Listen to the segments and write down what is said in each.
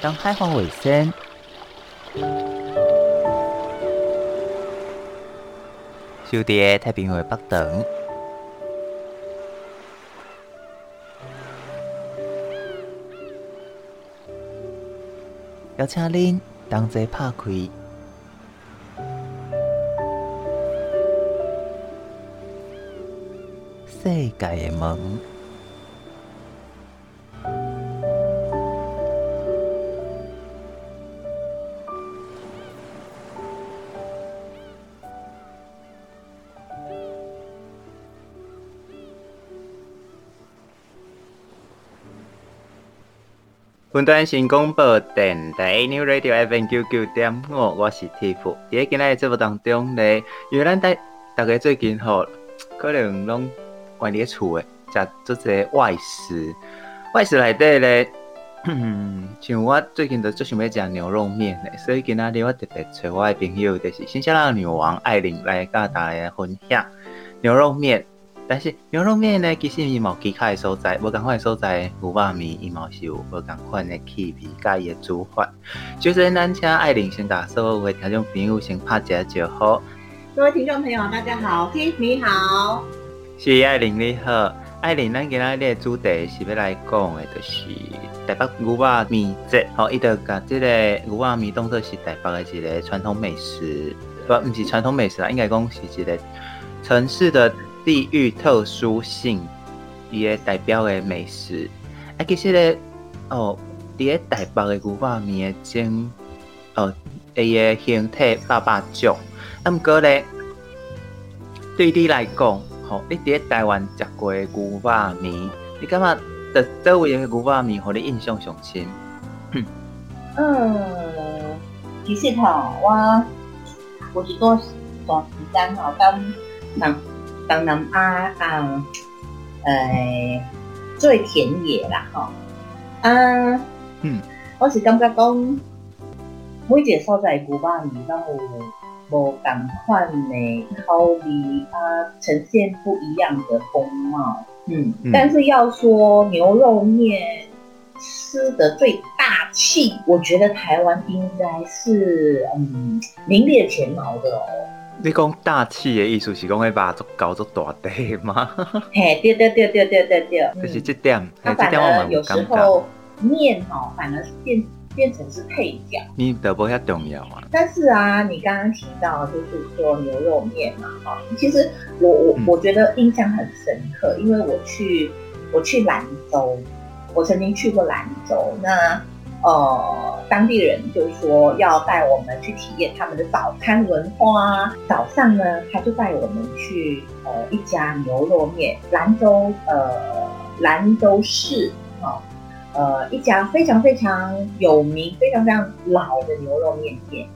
当海防卫生，守伫太平洋北端，邀请恁同齐拍开。世界的门。本段新广播电台 New Radio FM 九九点五，我是 Tiff。在今日的节目当中呢，因为咱大大家最近吼，可能拢关伫厝诶，食做些外食。外食内底咧，像我最近都最想要食牛肉面诶，所以今仔日我特别找我诶朋友，就是新西兰女王艾琳来甲大家分享牛肉面。但是牛肉面呢，其实伊冇其他的所在，无共款的所在，牛肉面伊嘛是有无共款的气味，甲伊的煮法。就是咱请艾琳先甲所有的听众朋友先拍一下招呼。各位听众朋友，大家好，Tiff 你好，是艾琳你好，艾琳，咱今仔日的主题是要来讲的，就是台北牛肉面节。好，伊就甲即个牛肉面当做是台北的一个传统美食，不，毋是传统美食啦，应该讲是一个城市的。地域特殊性，伊个代表的美食，啊，其实咧，哦，伫个台北的牛肉面个种，哦，伊个形体百百种，啊，毋过咧，对你来讲，吼，你伫个台湾食过的牛肉面，你感觉的周围的牛肉面，互你印象上深？嗯，其实吼，我我是多段时间吼，当当。当然啊啊，呃，最田野啦，吼啊，嗯，我是感觉讲，每一个所在牛肉面都有无同款的口味。啊，呈现不一样的风貌，嗯，嗯，但是要说牛肉面吃的最大气，我觉得台湾应该是嗯名列前茅的哦。你讲大气的意思是讲会把足搞足大地吗？嘿，对对对对对对对，就是这点。它反而有时候面哦，反而是变变成是配角。你得不遐重要啊？但是啊，你刚刚提到就是说牛肉面嘛，哈，其实我我我觉得印象很深刻，因为我去我去兰州，我曾经去过兰州，那。呃，当地人就说要带我们去体验他们的早餐文化。早上呢，他就带我们去呃一家牛肉面，兰州呃兰州市哈，呃一家非常非常有名、非常非常老的牛肉面店。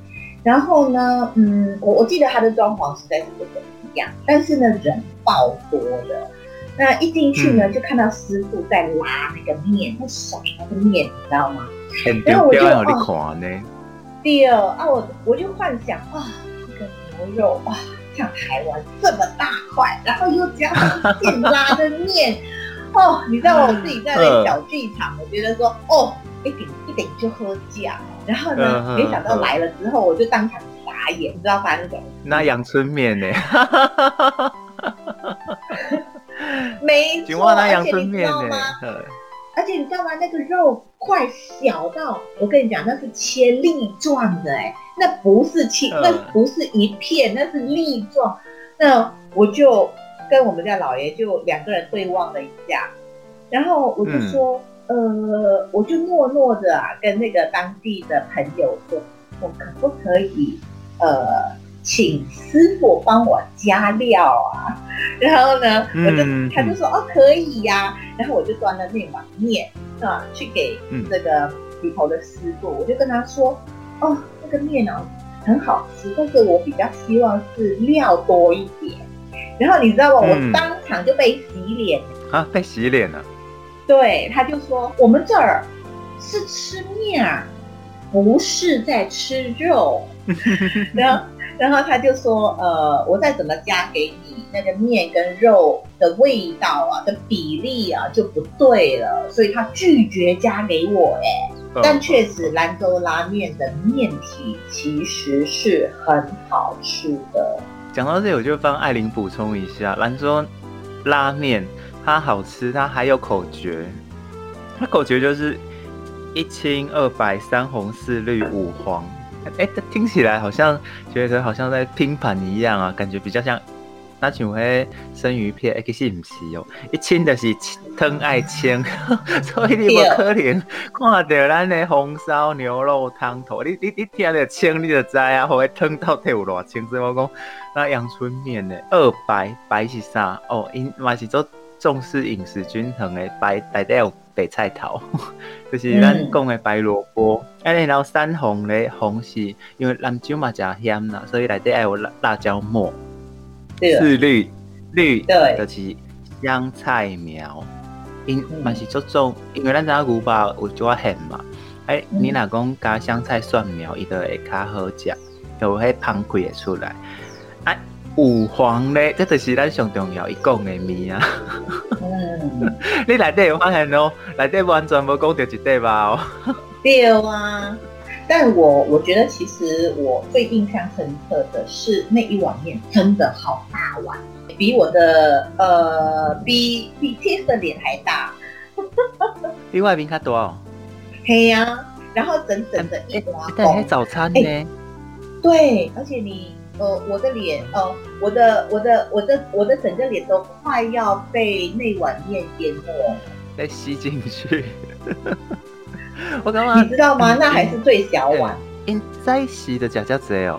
然后呢，嗯，我我记得他的装潢实在是不怎么样，但是呢，人爆多的。那一进去呢，嗯、就看到师傅在拉那个面，在甩那个面，你知道吗？然后我就哦，第二啊，我我就幻想啊，这个牛肉哇，像台湾这么大块，然后又加上现拉的面，哦，你知道我自己在那小剧场，我觉得说哦，一点一点就喝价，然后呢，没想到来了之后，我就当场傻眼，你知道发生什么？那阳春面呢？没错，而且你知道吗？而且你知道吗？那个肉块小到，我跟你讲，那是切粒状的，哎，那不是切，那不是一片，那是粒状。那我就跟我们家老爷就两个人对望了一下，然后我就说，嗯、呃，我就诺诺的啊，跟那个当地的朋友说，我可不可以，呃。请师傅帮我加料啊，然后呢，我就他就说哦可以呀、啊，然后我就端了那碗面啊去给这个里头的师傅，我就跟他说哦这个面啊很好吃，但是我比较希望是料多一点。然后你知道吗？我当场就被洗脸啊，被洗脸了。对，他就说我们这儿是吃面啊，不是在吃肉。然后。然后他就说：“呃，我再怎么加给你，那个面跟肉的味道啊的比例啊就不对了，所以他拒绝加给我。哎，但确实兰州拉面的面体其实是很好吃的。讲到这里，我就帮艾琳补充一下，兰州拉面它好吃，它还有口诀，它口诀就是一清二白三红四绿五黄。哎，这听起来好像觉得好像在拼盘一样啊，感觉比较像。那像迄生鱼片，其实唔是哦，一清就是汤爱清，所以你无可能看到咱的红烧牛肉汤头，你你你听着清你就知啊，或者汤到底有偌清。所以我讲那阳春面的二白白是啥？哦，因嘛是做重视饮食均衡的白，大底有白菜头，就是咱讲的白萝卜。哎、嗯，然后三红的红是因为兰州嘛加咸啦，所以内底还有辣辣椒末。四绿绿对，就是香菜苗，因嘛是做种，因为咱知牛肉有做咸嘛，哎、欸，你若讲加香菜蒜苗，伊就会较好食，就会香气会出来。五黄咧，这就是咱上重要一讲的面啊。嗯，你内底有发现哦，内底完全无讲到一块吧？哦，对啊。但我我觉得，其实我最印象深刻的是那一碗面，真的好大碗，比我的呃，比比 Tiff 的脸还大。比外宾卡多哦。嘿呀、啊，然后整整的一碗。对、欸，早餐呢、欸？对，而且你呃，我的脸呃，我的我的我的我的整个脸都快要被那碗面淹没，被吸进去。我刚刚你知道吗？那还是最小碗。因在洗的假假子哦。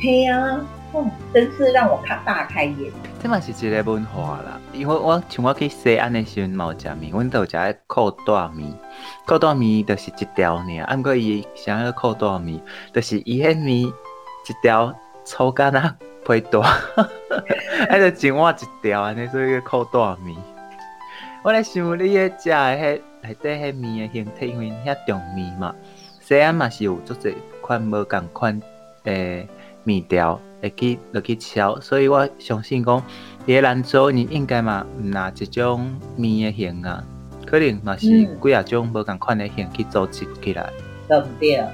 嘿呀，嗯，真是让我看大开眼。这嘛是一个文化啦，因为我像我去西安的时候冇食面，阮都有食裤带面。裤带面就是一条尔，按过伊想要裤带面，就是伊迄面一条粗干啊皮带，还得整碗一条安尼所以叫裤大面。我咧想你个食的迄。内底迄面的形体，因为遐重面嘛，西安嘛是有足侪款无共款诶面条会去落去炒，所以我相信讲，伫个兰州你应该嘛毋拿一种面的形啊，可能嘛是几啊种无共款的形去组织起来。对不对？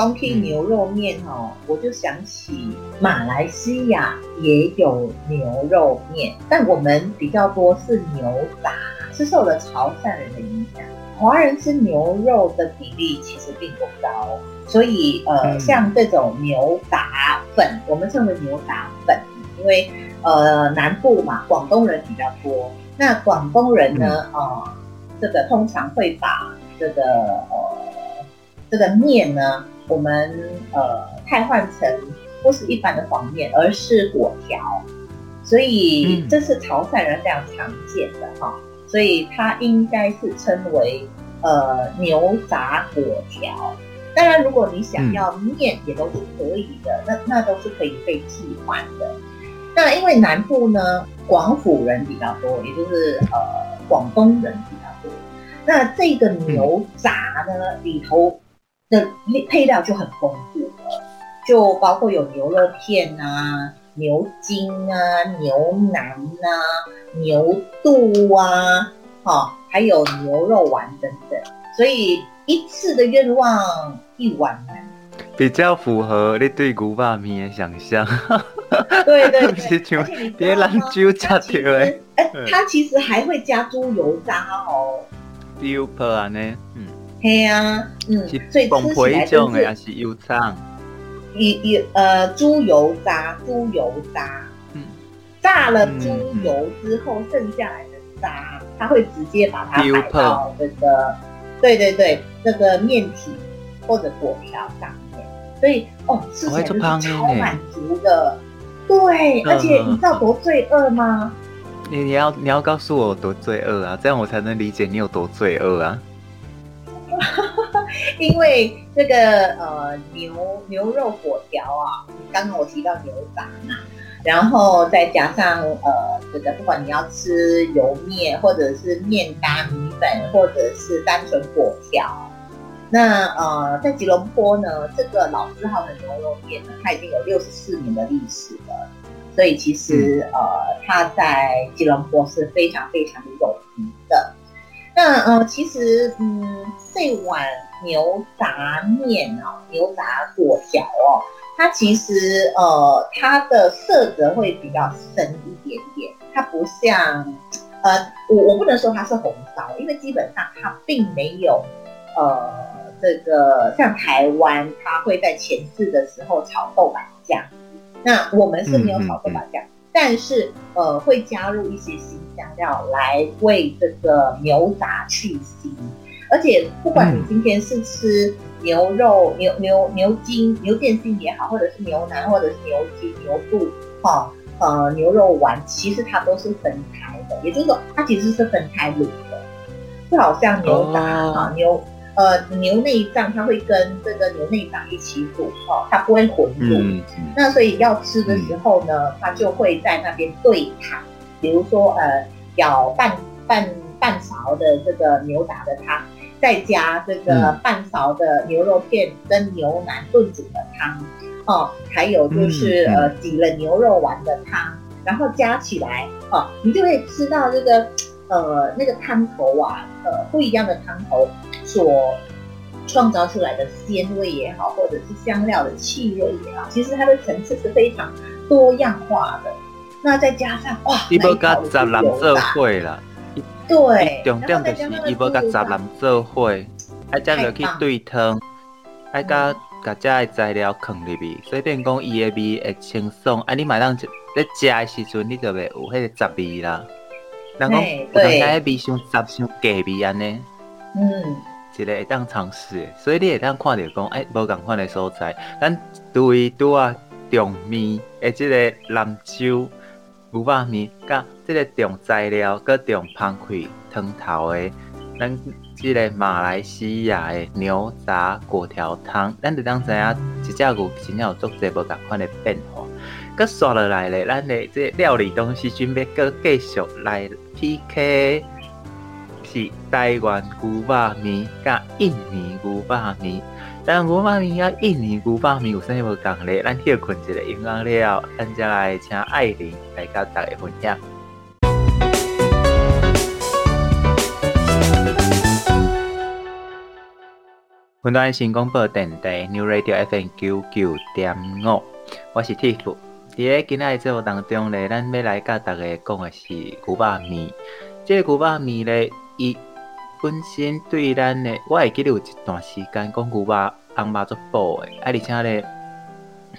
讲起牛肉面哦，我就想起马来西亚也有牛肉面，但我们比较多是牛杂。是受了潮汕人的影响，华人吃牛肉的比例其实并不高，所以呃，像这种牛杂粉，我们称为牛杂粉，因为呃南部嘛，广东人比较多，那广东人呢，呃，这个通常会把这个呃这个面呢，我们呃太换成不是一般的黄面，而是果条，所以这是潮汕人非常常见的哈。所以它应该是称为呃牛杂果条。当然，如果你想要面，也都是可以的，那那都是可以被替换的。那因为南部呢，广府人比较多，也就是呃广东人比较多。那这个牛杂呢，里头的配料就很丰富了，就包括有牛肉片啊。牛筋啊，牛腩啊，牛肚啊，好，还有牛肉丸等等，所以一次的愿望一碗满，比较符合你对牛肉面的想象。对对对，是像别人就加条诶，哎，它其实还会加猪油渣哦。油泡啊呢，嗯，嘿啊，嗯，所以吃起来就是油肠。一一呃，猪油渣，猪油渣，嗯，炸了猪油之后剩下来的渣，它会直接把它摆到这个，对对对，这个面体或者果条上面，所以哦，吃起来就是超满足的，对，而且你知道多罪恶吗？你你要你要告诉我多罪恶啊，这样我才能理解你有多罪恶啊。因为这个呃牛牛肉粿条啊，刚刚我提到牛杂嘛，然后再加上呃这个不管你要吃油面或者是面搭米粉，或者是单纯粿条，那呃在吉隆坡呢，这个老字号的牛肉面呢，它已经有六十四年的历史了，所以其实呃它在吉隆坡是非常非常的有名。那呃其实嗯。这这碗牛杂面哦，牛杂粿条哦，它其实呃，它的色泽会比较深一点点，它不像呃，我我不能说它是红烧，因为基本上它并没有呃，这个像台湾，它会在前置的时候炒豆瓣酱，那我们是没有炒豆瓣酱。嗯嗯嗯但是，呃，会加入一些新香料来为这个牛杂去腥，而且不管你今天是吃牛肉、牛牛牛筋、牛腱心也好，或者是牛腩，或者是牛筋、牛肚，哈、哦，呃，牛肉丸，其实它都是分开的，也就是说，它其实是分开卤的，就好像牛杂啊、哦，牛。呃，牛内脏它会跟这个牛内脏一起煮哦，它不会混煮。嗯嗯、那所以要吃的时候呢，嗯、它就会在那边对汤，比如说呃，舀半半半勺的这个牛杂的汤，再加这个半勺的牛肉片跟牛腩炖煮的汤，哦，还有就是、嗯、呃挤了牛肉丸的汤，然后加起来哦，你就会吃到这个呃那个汤头啊，呃不一样的汤头。所创造出来的鲜味也好，或者是香料的气味也好，其实它的层次是非常多样化的。那再加上哇，伊要甲杂人做伙啦，对，重点就是伊要甲杂人做伙，爱将落去对汤，爱甲甲遮的材料放入去，所以变讲伊的味会清爽。啊，你买当在食的时阵，你就会有迄个杂味啦。人讲有当下味上杂上假味安尼，嗯。一个会当尝试，所以你会当看到讲，哎，无共款的所在。咱对拄啊重面诶，即个兰州牛肉面，甲即个重材料，搁重芳开汤头诶，咱即个马来西亚诶牛杂粿条汤，咱就当知影，一只牛真正有足侪无共款的变化。搁刷落来咧，咱的即个料理东西准备搁继续来 PK。是台湾牛肉面甲印尼牛肉面，但牛肉面甲印尼牛肉面有啥物共咧？咱歇困一个音乐了，咱再来请艾琳来甲大家分享。云端新广播电台 New Radio FM 九九点五，我是 Tiff。伫个今仔日节目当中咧，咱要来甲大家讲的是牛肉面。这个牛肉面咧。伊本身对咱的，我会记得有一段时间讲牛肉红肉做补的，啊，而且咧，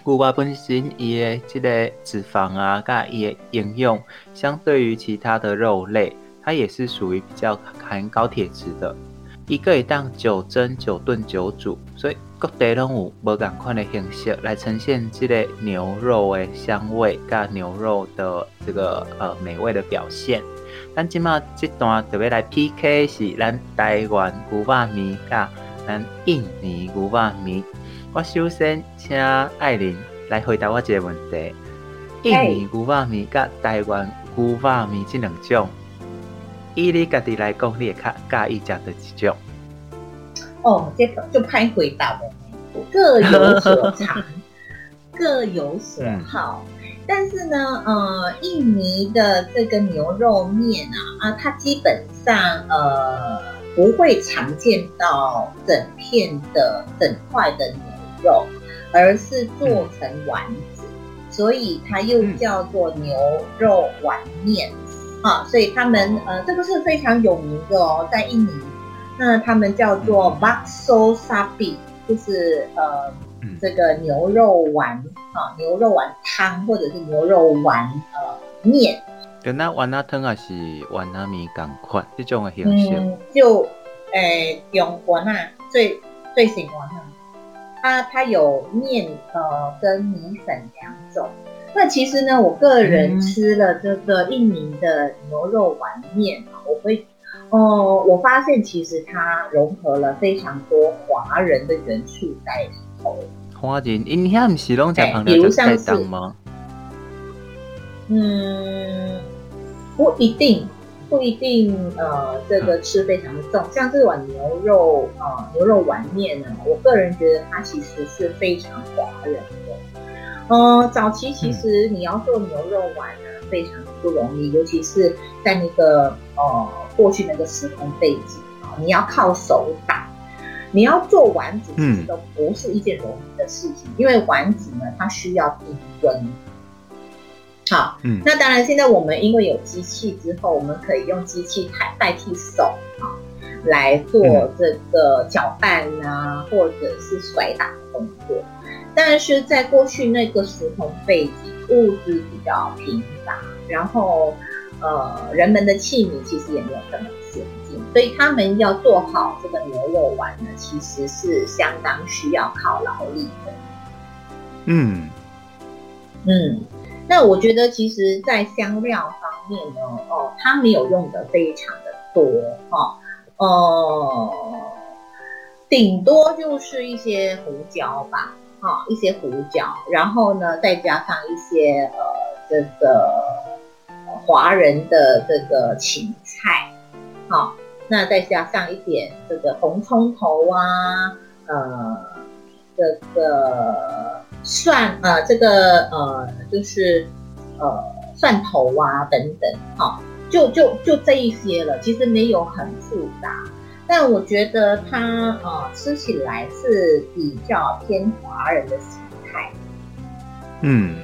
牛肉本身伊的这个脂肪啊，甲伊的营养，相对于其他的肉类，它也是属于比较含高铁质的。伊可以当九蒸、九炖、九煮，所以各地拢有无共款的形式来呈现这个牛肉的香味，甲牛肉的这个呃美味的表现。咱即马这段特别来 PK 是咱台湾牛肉面甲咱印尼牛肉面。我首先请艾琳来回答我一个问题：印尼牛肉面甲台湾牛肉面这两种，以你家己来讲，你会较介意食哪一种？哦，这个就拍回答了，各有所长，各有所好。嗯但是呢，呃，印尼的这个牛肉面啊，啊，它基本上呃不会常见到整片的整块的牛肉，而是做成丸子，嗯、所以它又叫做牛肉丸面、嗯、啊。所以他们呃，这个是非常有名的哦，在印尼，那他们叫做 bakso sapi，就是呃。这个牛肉丸啊，牛肉丸汤或者是牛肉丸呃面，跟那丸仔汤还是丸仔面同款这种的形式。嗯，就诶用丸仔最最喜欢的，它它有面呃跟米粉两种。那其实呢，我个人吃了这个印尼的牛肉丸面，我会哦、呃，我发现其实它融合了非常多华人的元素在里头。华人，因遐唔是拢在旁边做菜档吗？嗯，不一定，不一定。呃，这个吃非常的重，嗯、像这碗牛肉呃牛肉丸面呢，我个人觉得它其实是非常华人的。呃，早期其实你要做牛肉丸呢，非常不容易，尤其是在那个呃过去那个时空背景啊，你要靠手打。你要做丸子，其实都不是一件容易的事情，嗯、因为丸子呢，它需要低温。好，嗯，那当然，现在我们因为有机器之后，我们可以用机器代代替手啊，来做这个搅拌啊，或者是甩打的动作。但是在过去那个时空背景，物资比较贫乏，然后呃，人们的器皿其实也没有这么先进，所以他们要做好这个牛肉丸呢，其实是相当需要靠劳力的。嗯嗯。那我觉得，其实，在香料方面呢，哦，它没有用的非常的多，哈、哦，呃，顶多就是一些胡椒吧，哈、哦，一些胡椒，然后呢，再加上一些呃，这个华人的这个芹菜，好、那再加上一点这个红葱头啊，呃，这个。蒜呃，这个呃，就是呃，蒜头啊等等，哈、哦，就就就这一些了，其实没有很复杂，但我觉得它呃吃起来是比较偏华人的形态。嗯，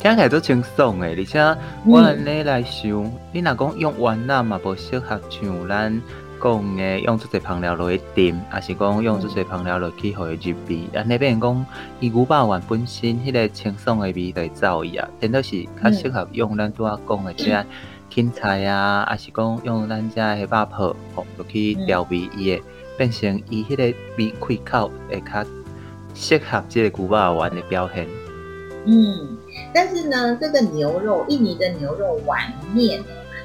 听起来都轻松诶，而且我安尼来想，嗯、你若讲用丸仔嘛，无适合像咱。讲诶，用这些香料落去炖，也是讲用这些香料落去互伊入味。啊，那边讲伊牛肉丸本身迄个清爽诶味就会走伊啊，真的是较适合用咱拄仔讲诶这芹菜啊，也是讲用咱遮诶肉脯吼落去调味伊诶，变成伊迄个味开口会较适合即个牛肉丸诶表现。嗯，但是呢，这个牛肉印尼的牛肉丸面。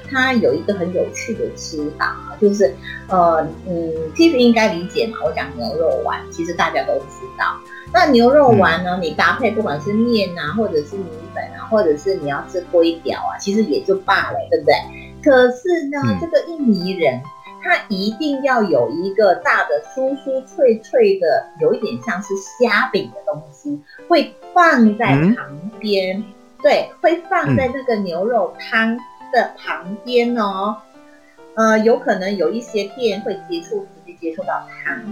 它有一个很有趣的吃法，就是，呃，嗯，其实应该理解嘛。我讲牛肉丸，其实大家都知道。那牛肉丸呢，你搭配不管是面啊，或者是米粉啊，或者是你要吃龟条啊，其实也就罢了，对不对？可是呢，这个印尼人他一定要有一个大的酥酥脆脆的，有一点像是虾饼的东西，会放在旁边，对，会放在那个牛肉汤。的旁边哦，呃，有可能有一些店会接触，直接接触到汤，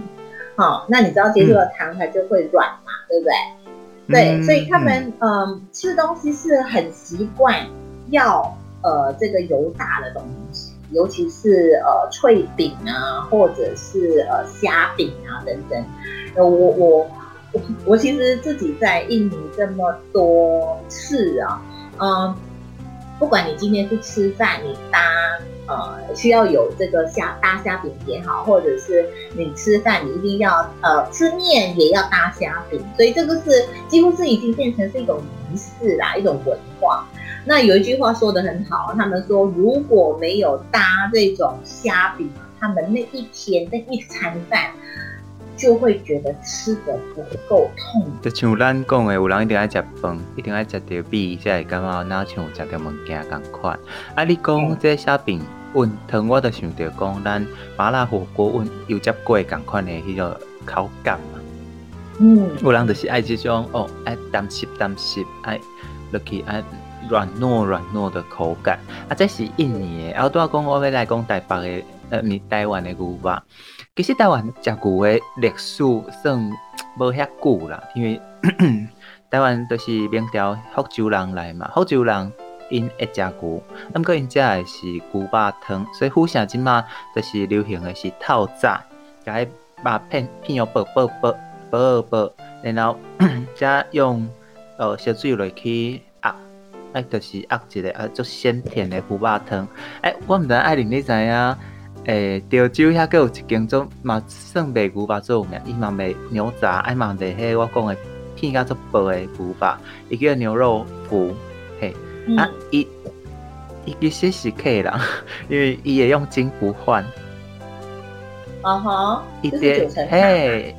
好、哦，那你知道接触到汤，它就会软嘛，嗯、对不对？对，所以他们嗯、呃、吃东西是很习惯要呃这个油炸的东西，尤其是呃脆饼啊，或者是呃虾饼啊等等。呃，我我我我其实自己在印尼这么多次啊，嗯、不管你今天是吃饭，你搭呃需要有这个虾搭虾饼也好，或者是你吃饭你一定要呃吃面也要搭虾饼，所以这个是几乎是已经变成是一种仪式啦，一种文化。那有一句话说的很好，他们说如果没有搭这种虾饼，他们那一天那一餐饭。就会觉得吃的不够痛。就像咱讲的，有人一定爱食饭，一定爱食到米，才会感觉哪像食到物件咁款。啊，你讲这虾饼温汤，我就想到讲咱麻辣火锅温油炸粿咁款的迄个口感嘛。嗯，有人就是爱这种哦，爱淡湿淡湿，爱落去爱软糯软糯的口感。啊，这是印尼的。后拄仔讲我要来讲台北的，呃，你台湾的牛肉。其实台湾食牛的历史算无遐久啦，因为 台湾都是明朝福州人来嘛，福州人因会食牛，毋过因食的是牛肉汤，所以府城即马就是流行的是透早，甲迄肉片片哦薄薄薄薄薄，然后 再用呃烧水落去压，哎，就是压一个啊，足鲜甜的牛肉汤。诶、欸，我毋知爱玲你知影？诶，潮州遐阁有一间做嘛算卖牛肉做有名，伊嘛卖牛杂，爱嘛卖迄我讲诶片甲足薄的牛肉，伊叫牛肉脯，嘿，嗯、啊，伊伊其实是客人，因为伊会用金不换。啊哈，伊这嘿，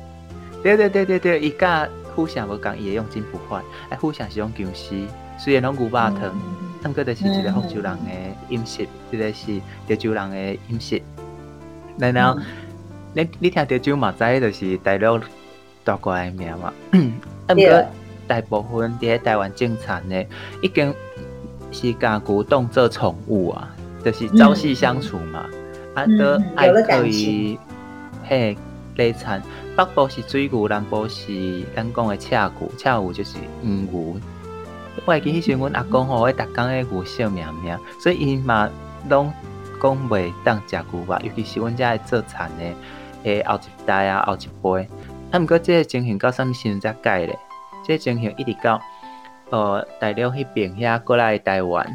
对对对对对，伊甲互相无共，伊会用金不换，哎，互相是用姜丝，虽然拢牛肉汤，但阁就是一个福州人的饮食，一、嗯、个是潮州人的饮食。然后，你你听潮州嘛知，就是大陆大过来名嘛。啊，毋过大部分伫台湾种产的，已经是甲牛当做宠物啊，就是朝夕相处嘛。啊，都爱可以，嘿，类产，北部是水牛，南部是咱讲的赤牛，赤牛就是黄牛。我会记迄时阵，阮阿公吼，会逐工诶牛惜命命，所以伊嘛拢讲袂当食牛肉，尤其是阮遮做田诶，诶后一代啊，后一辈。啊，毋过即个情形到啥物时阵才改咧？即个情形一直到呃大陆迄边遐过来台湾，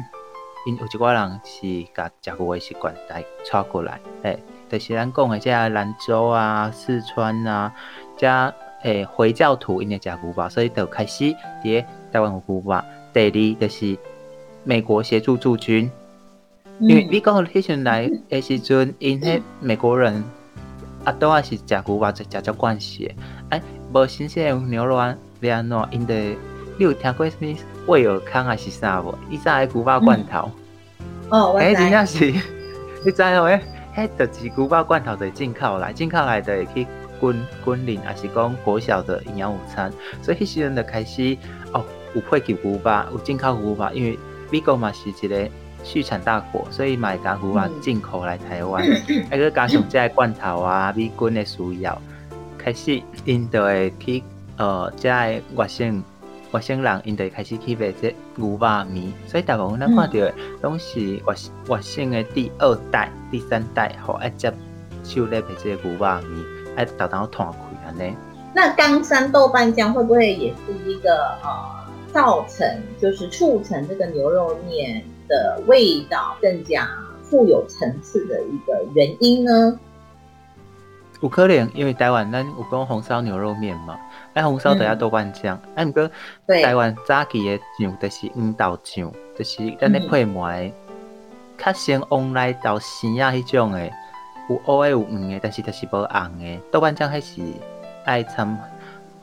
因有一寡人是甲食牛诶习惯带带过来，诶，就是咱讲诶遮兰州啊、四川啊，遮诶回教徒因诶食牛肉，所以就开始伫台湾有牛肉。第二就是美国协助驻军，因为美国迄阵来诶时阵，因迄美国人。啊，都还是食牛肉，就食足惯势。哎，无新鲜诶牛肉啊，要安怎？因得你有听过什物威尔康还是啥无？伊啥个牛肉罐头？哦，我知。哎，真正是，你知哦？诶，迄就是牛肉罐头，就进口来，进口来的去军军营，还是讲国小的营养午餐。所以迄时阵就开始哦，有配给牛肉，有进口牛肉，因为美国嘛是一个。畜产大国，所以买家牛肉进口来台湾，还个加上即个罐头啊，美军的需要，开始因就会去呃，即个外省外省人因就开始去买这牛肉面，所以大部分咱看到的拢是外外省的第二代、第三代，吼一接手咧卖这个牛肉面，爱豆豆摊开安尼。那冈山豆瓣酱会不会也是一个呃，造成就是促成这个牛肉面？的味道更加富有层次的一个原因呢？有可能，因为台湾咱有讲红烧牛肉面嘛，哎，红烧都要豆瓣酱。哎、嗯，毋过台湾早期的酱就是黄豆酱，就是咱咧配糜，较先往来到生啊迄种的，有乌的有黄的，但是就是无红的。豆瓣酱还是爱掺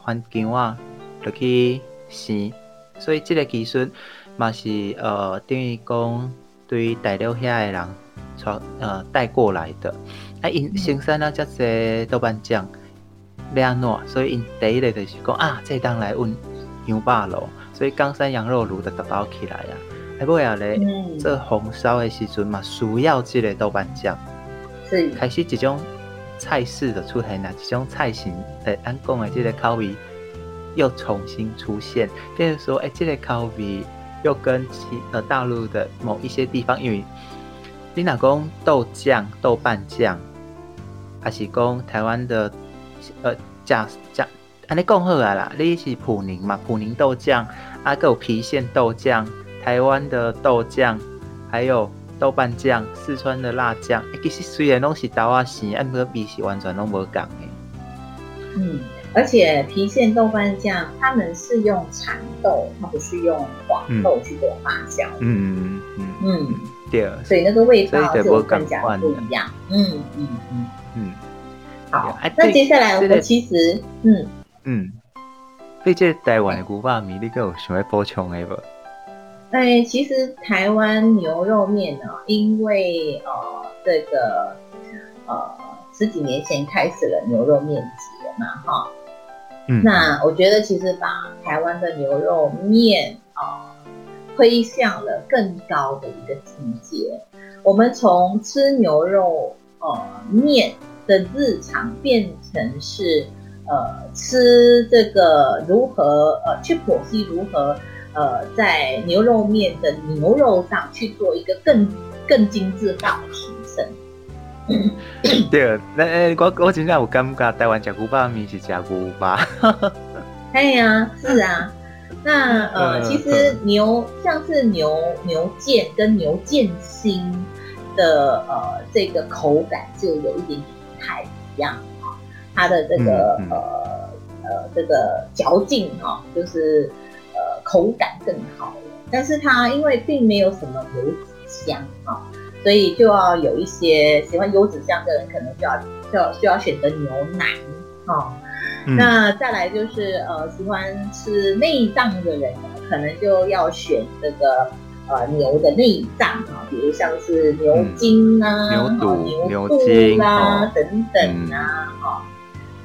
番姜啊，落去生，所以这个技术。嘛是呃，等于讲对于大陆遐诶人传呃带过来的，啊因生产了这些豆瓣酱，要安怎，所以因第一个就是讲啊，这当来温牛肉炉，所以冈山羊肉炉就打包起来啊。还不要咧，做红烧的时阵嘛，需要这个豆瓣酱，是。开始一种菜式的出现啊，一种菜型诶，咱讲的这个口味又重新出现，比如说诶、欸，这个口味。又跟其呃大陆的某一些地方，因为你若讲豆酱、豆瓣酱，还是讲台湾的呃酱酱，安尼讲好啊啦，你是普宁嘛？普宁豆酱，啊，还有郫县豆酱，台湾的豆酱，还有豆瓣酱，四川的辣酱，欸、其实虽然拢是豆啊咸，啊，个味是完全拢无共的。嗯。而且郫县豆瓣酱，他们是用蚕豆，它不是用黄豆去做发酵。嗯嗯嗯，对。所以那个味道就更加不一样。嗯嗯嗯嗯。好，那接下来我们其实，嗯嗯，对这台湾的牛肉面，你有想要补充的不？哎，其实台湾牛肉面呢，因为呃这个呃十几年前开始了牛肉面节嘛，哈。那我觉得，其实把台湾的牛肉面啊推向了更高的一个境界。我们从吃牛肉呃面的日常，变成是呃吃这个如何呃去剖析如何呃在牛肉面的牛肉上去做一个更更精致化的提升。对，那我我真正有感觉，台湾食牛肉面是食牛肉。哎呀，是啊，那呃，其实牛像是牛牛腱跟牛腱心的呃这个口感就有一点点不太一样啊，它的这个呃呃这个嚼劲哈，就是呃口感更好了，但是它因为并没有什么油脂香啊。所以就要有一些喜欢油脂香的人，可能就要就要就要选择牛奶哦。嗯、那再来就是呃喜欢吃内脏的人，可能就要选这个呃牛的内脏啊，比如像是牛筋啊、嗯、牛肚、牛肚啦、哦、等等啊哈、嗯哦。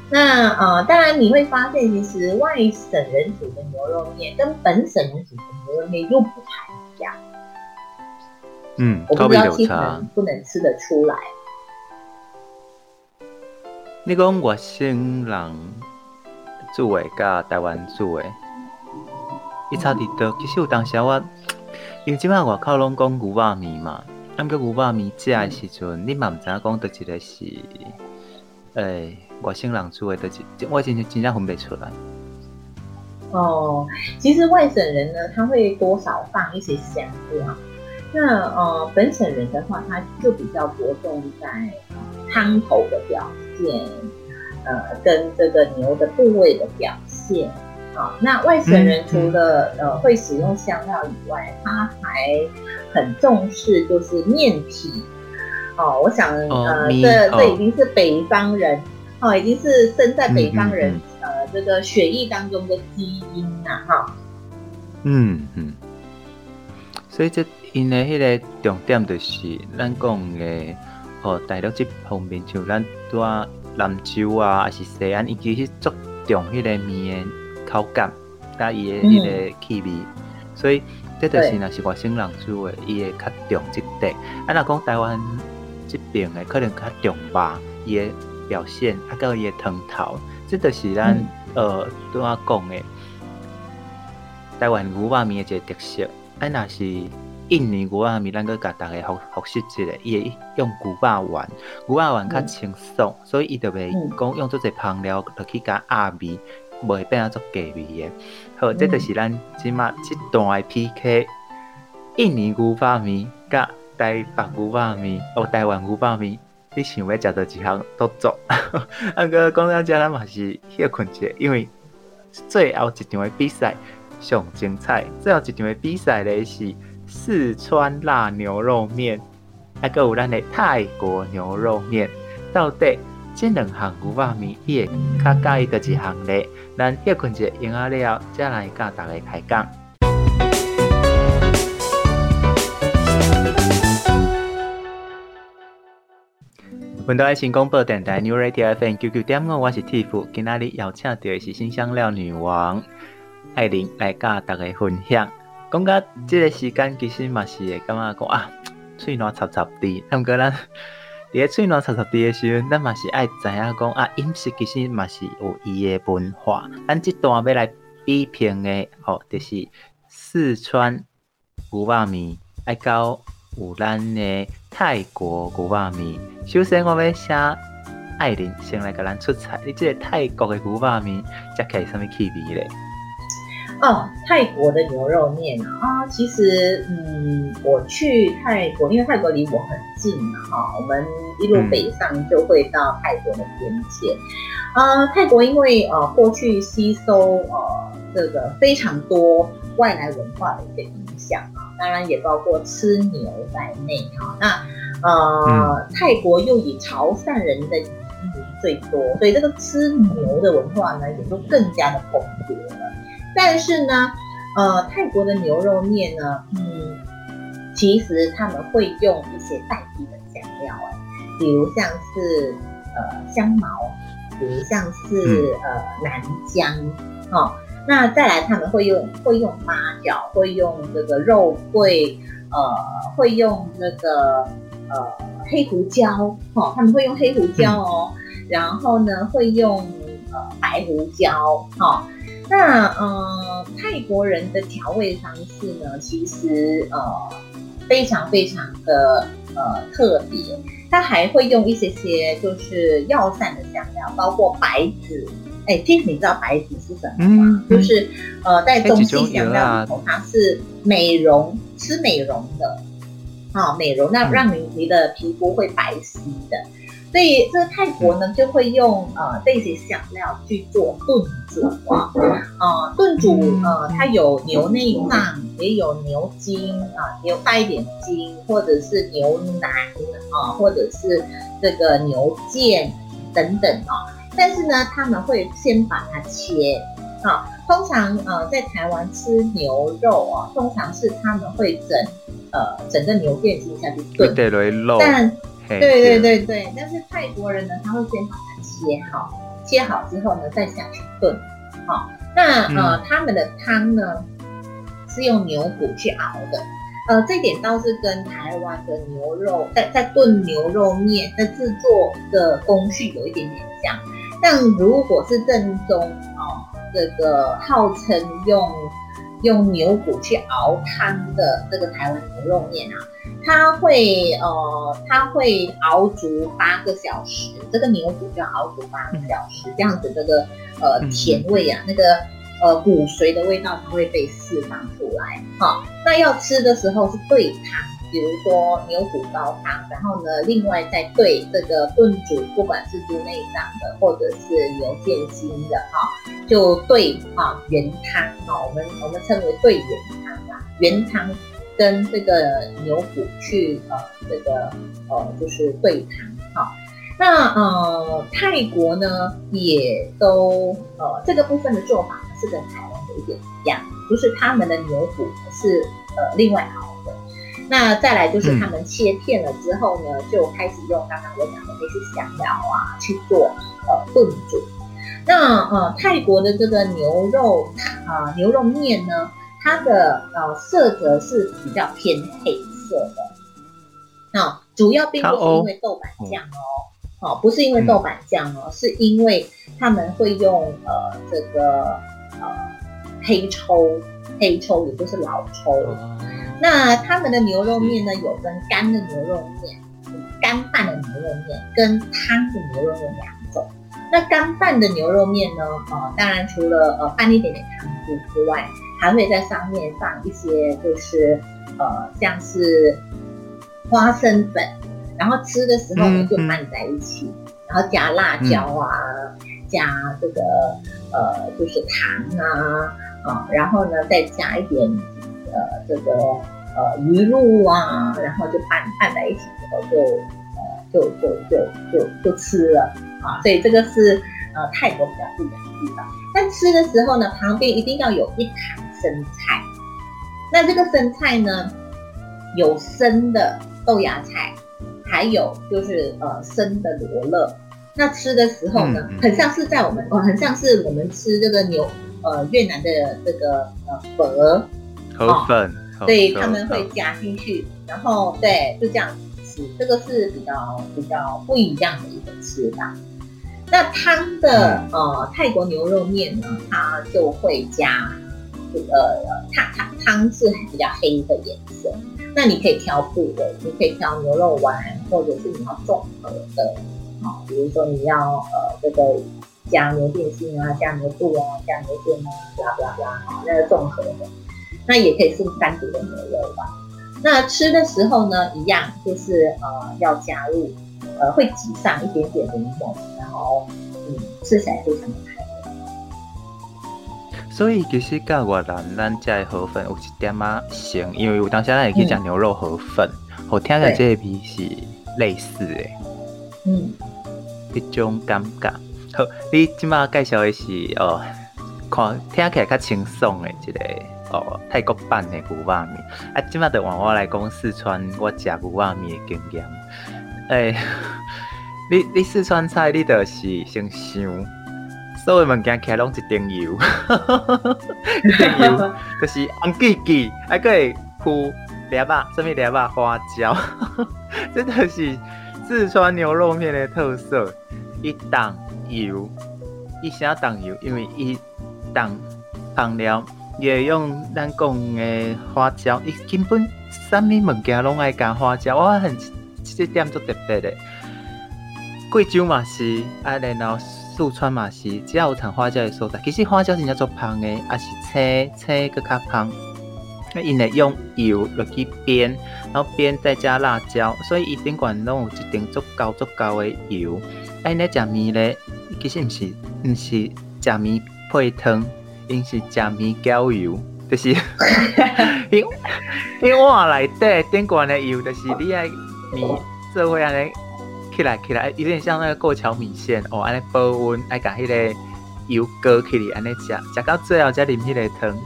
那呃当然你会发现，其实外省人煮的牛肉面跟本省人煮的牛肉面又不太一样。嗯，我不知道其他人不能吃得出来。你讲外省人做的甲台湾做的，伊差伫倒？其实有当时我，因为即摆外口拢讲牛肉面嘛，啊，毋过牛肉面食的。时阵，你嘛毋知影讲倒一个是，诶、欸，外省人做的。倒一，我真真正分袂出来。哦，其实外省人呢，他会多少放一些香料。那呃，本省人的话，他就比较着重在汤头的表现，呃，跟这个牛的部位的表现。啊，那外省人除了、嗯、呃会使用香料以外，他还很重视就是面体。哦，我想呃，这这已经是北方人，哦，已经是生在北方人、嗯、呃这个血液当中的基因呐，哈。嗯嗯。所以这因的迄个重点就是咱讲的哦，大陆即方面像咱拄啊兰州啊，还是西安，伊其实足重迄个面的口感，甲伊的迄个气味。嗯、所以这就是若是外省人煮的，伊会较重即块。啊，若讲台湾即边的可能较重吧，伊的表现啊，甲伊的汤头，这就是咱、嗯、呃拄啊讲的台湾牛肉面的一个特色。啊，若是印尼牛肉面，咱个甲逐个复复习一下，伊会用牛肉丸，牛肉丸较清爽，嗯、所以伊就袂讲用做侪香料落去甲鸭味，袂变啊做假味的。好，这就是咱即马即段的 PK，印尼牛肉面甲台北牛肉面，哦，台湾牛肉面，你想要食到一项都做。啊个讲到遮，咱嘛是歇困者，因为最后一场的比赛。上精彩，最后一场的比赛咧是四川辣牛肉面，还阁有咱的泰国牛肉面。到底这两项牛肉面，伊会较介意伫一项咧？咱歇困者用啊了，再来甲大家开讲。本台新广播电台 New Radio FM 九九点五，我是 Tiff，今仔日邀请到的是辛香料女王。爱琳来甲大家分享，讲到即个时间，其实嘛是会感觉讲啊，喙暖插插的。毋过咱 伫个喙暖插插的的时阵，咱嘛是爱知影讲啊，饮食其实嘛是有伊诶文化。咱这段要来比拼的，吼、哦，就是四川牛肉面，爱到有咱的泰国牛肉面。首先，我要请爱琳先来甲咱出菜。你即个泰国的牛肉面，食起来什么气味咧？哦，泰国的牛肉面啊，啊，其实，嗯，我去泰国，因为泰国离我很近嘛，哈、啊，我们一路北上就会到泰国的边界。啊，泰国因为呃、啊、过去吸收呃这个非常多外来文化的一个影响啊，当然也包括吃牛在内哈。那呃、嗯、泰国又以潮汕人的移民最多，所以这个吃牛的文化呢，也就更加的蓬勃了。但是呢，呃，泰国的牛肉面呢，嗯，其实他们会用一些代替的香料，哎，比如像是呃香茅，比如像是、嗯、呃南姜，哦，那再来他们会用会用八角，会用这个肉桂，呃，会用那个呃黑胡椒，哦，他们会用黑胡椒哦，嗯、然后呢会用呃白胡椒，哈、哦。那呃，泰国人的调味方式呢，其实呃非常非常的呃特别，他还会用一些些就是药膳的香料，包括白芷。哎，其实你知道白芷是什么吗？就是呃在中西香料里头，它是美容吃美容的，好、哦、美容，那让你你的皮肤会白皙的。所以这个泰国呢，就会用呃这些香料去做炖煮啊，呃炖煮呃它有牛内脏，也有牛筋啊，牛带一点筋，或者是牛腩啊，或者是这个牛腱等等啊。但是呢，他们会先把它切啊。通常呃在台湾吃牛肉啊，通常是他们会整呃整个牛腱筋下去炖，但对对对对，但是泰国人呢，他会先把它切好，切好之后呢，再下去炖。好，那呃，他们的汤呢是用牛骨去熬的。呃，这点倒是跟台湾的牛肉在在炖牛肉面的制作的工序有一点点像。但如果是正宗哦，这个号称用用牛骨去熬汤的这个台湾牛肉面啊，它会呃，它会熬煮八个小时，这个牛骨就要熬煮八个小时，这样子这个呃甜味啊，那个。呃，骨髓的味道它会被释放出来。哈、哦，那要吃的时候是对汤，比如说牛骨高汤，然后呢，另外再对这个炖煮，不管是猪内脏的或者是牛腱心的，哈、哦，就对啊原汤啊、哦，我们我们称为对原汤啊，原汤跟这个牛骨去呃这个呃就是对谈，哈、哦。那呃泰国呢也都呃这个部分的做法。是跟台湾有一点一样，就是他们的牛骨是呃另外熬的。那再来就是他们切片了之后呢，嗯、就开始用刚刚我讲的那些香料啊去做呃炖煮。那呃泰国的这个牛肉啊、呃、牛肉面呢，它的呃色泽是比较偏黑色的。那、呃、主要并不是因为豆瓣酱哦，哦、呃、不是因为豆瓣酱哦，嗯、是因为他们会用呃这个。呃，黑抽，黑抽也就是老抽。哦、那他们的牛肉面呢，有分干的牛肉面、干拌的牛肉面跟汤的牛肉面两种。那干拌的牛肉面呢，呃，当然除了呃拌一点点汤汁之外，还会在上面放一些，就是呃像是花生粉，然后吃的时候呢就拌在一起，嗯、然后加辣椒啊。嗯加这个呃，就是糖啊啊，然后呢再加一点呃这个呃鱼露啊，然后就拌拌在一起之后就呃就就就就就吃了啊，所以这个是呃泰国比较不一样的地方。但吃的时候呢，旁边一定要有一盘生菜。那这个生菜呢，有生的豆芽菜，还有就是呃生的罗勒。那吃的时候呢，很像是在我们 哦，很像是我们吃这个牛呃越南的这个呃粉河粉，对，他们会加进去，然后对，就这样吃，这个是比较比较不一样的一个吃法。那汤的呃泰国牛肉面呢，它就会加呃汤汤汤是比较黑的颜色。那你可以挑部位，你可以挑牛肉丸，或者是你要综合的。啊比如说你要呃这个加牛腱心啊，加牛肚啊，加牛腱啊，啦啦啦，啊，那个综合的，那也可以是单独的牛肉吧。那吃的时候呢，一样就是呃要加入呃会挤上一点点柠檬，然后嗯吃起来非常的开。所以其实甲越南咱家的河粉有一点啊像，因为有当时咱也可以讲牛肉河粉，我、嗯、听起来这个味是类似的。嗯。一种感觉，好，你今麦介绍的是哦，看听起来较清爽的一个哦泰国版的牛肉面。啊，今麦就换我来讲四川我食牛肉面的经验。诶、欸，你你四川菜你就是先想，所有物件起来拢一丁油，一丁油就是红记记，还可以铺两把什么两把花椒，真的是四川牛肉面的特色。一档油，一小档油，因为一档香料也用咱讲的花椒，伊根本啥物物件拢爱加花椒，我很这点做特别的。贵州嘛是，啊，然后四川嘛是，只要有产花椒的所在，其实花椒是叫做香的，也是青青个较香。那因为用油落去煸，然后煸再加辣椒，所以伊顶管拢有一定足够足够的油。哎，那食面咧，其实毋是毋是食面配汤，因是食面浇油，就是 因因碗内底顶悬的油，就是你爱面做伙安尼起来起来，有点像那个过桥米线哦，安尼保温，爱甲迄个油膏起来，安尼食，食到最后才啉迄个汤。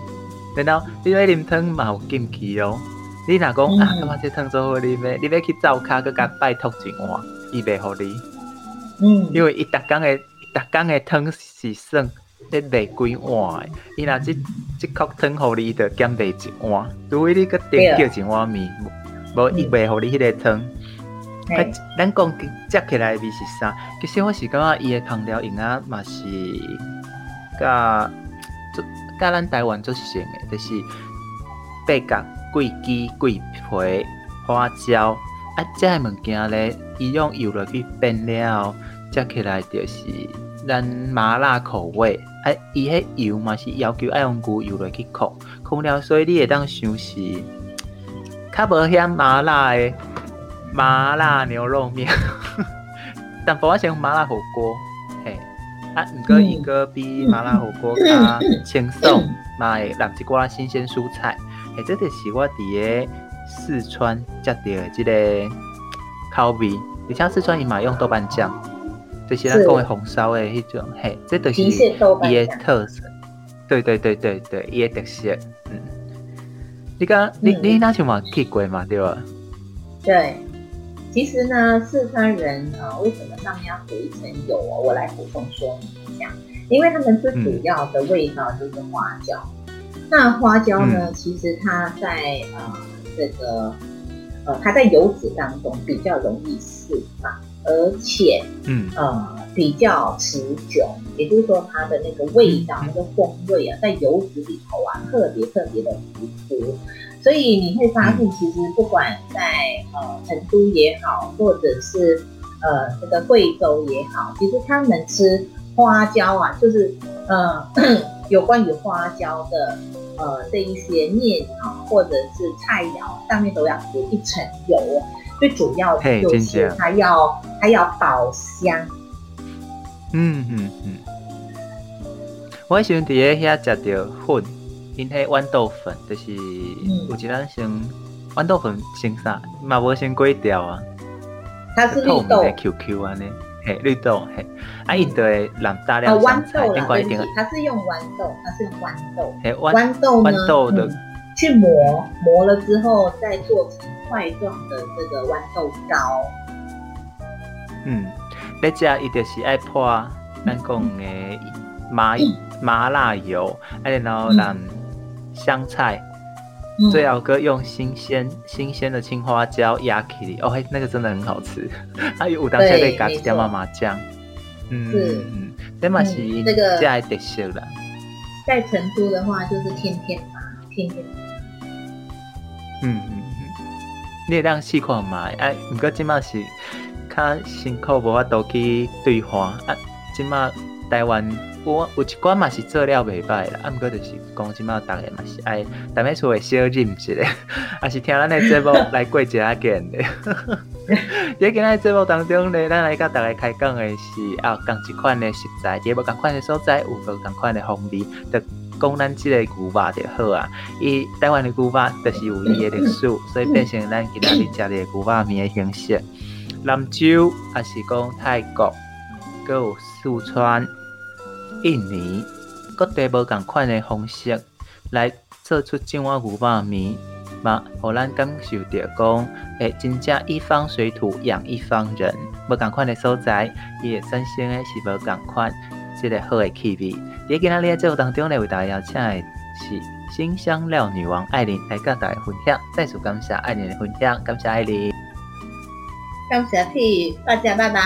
然后你要啉汤嘛有禁忌哦，你若讲啊，感觉这汤做好啉咩？你要去灶骹搁甲拜托一碗，伊袂互你。嗯，因为伊逐工诶，逐工诶汤是算咧卖几碗诶，伊若即即口汤互你，伊就减卖一碗，除非你搁点叫一碗面，无伊袂互你迄个汤。哎，咱讲食起来味是啥？其实我是感觉伊的烹调用啊嘛是，甲甲咱台湾做成的，就是八角、桂枝、桂皮、花椒啊，这物件咧，伊用油落去煸了，食起来就是咱麻辣口味。啊，伊迄油嘛是要求爱用牛油落去烤，烤了所以你会当想是较无遐麻辣的。麻辣牛肉面，但不我想麻辣火锅，嘿，啊，毋过伊个比麻辣火锅较轻松，嘛会淋一寡新鲜蔬菜，嘿，这就是我伫个四川食到的这个口味。而且四川伊嘛用豆瓣酱，就是咱讲的红烧的迄种，嘿，这就是伊的特色。对对对对对，伊的特色。嗯，你讲你你那像嘛去过嘛对吧？对。其实呢，四川人啊、呃，为什么上面要涂一层油哦？我来补充说明一下，因为他们最主要的味道就是花椒。嗯、那花椒呢，嗯、其实它在呃这个呃它在油脂当中比较容易释放，而且嗯呃比较持久，也就是说它的那个味道、嗯、那个风味啊，在油脂里头啊特别特别的突出。所以你会发现，其实不管在呃成都也好，或者是呃这个贵州也好，其实他们吃花椒啊，就是呃 有关于花椒的呃这一些面啊，或者是菜肴上面都要涂一层油，最主要的就是它要它要爆香。嗯嗯嗯，我喜欢在遐吃到粉。因迄豌豆粉就是有一人先豌豆粉先啥，嘛无先粿条啊。它是绿豆。Q Q 安尼，嘿，绿豆嘿，啊，伊就会淋大量香菜，另外一点。它是用豌豆，它是用豌豆。嘿，豌豆豌豆的去磨，磨了之后再做成块状的这个豌豆糕。嗯，你食伊就是爱泼咱讲诶麻麻辣油，啊，然后让。香菜，最好哥用新鲜新鲜的青花椒压起来，哦嘿，那个真的很好吃。还有当下可以加一点麻麻酱，嗯嗯，这嘛是那个。在成都的话就是天天麻，天天麻。嗯嗯嗯，你会当试看嘛？哎，不过即嘛是较辛苦，无法度去对话啊。即嘛台湾。我有一寡嘛是做了袂歹啦，啊，毋过就是讲即马逐个嘛是爱，逐个厝会小饮一下，也是听咱的节目来过一下见的。在今日节目当中呢，咱来甲大家开讲的是啊，讲一款的食材，伫无共款的所在，有无共款的风味，就讲咱即个牛肉就好啊。伊台湾的牛肉就是有伊的历史，所以变成咱今仔日食的牛肉面的形式。兰州还是讲泰国，搁有四川。印尼各地无共款的方式来做出这碗牛肉面，嘛，互咱感受着讲，诶，真正一方水土养一方人，无共款的所在，伊会产生的是无共款，即个好的气味。伫今仔日节目当中呢，为大家邀请的是新香料女王艾琳来甲大家分享。再次感谢艾琳的分享，感谢艾琳，感谢 P，大家拜拜。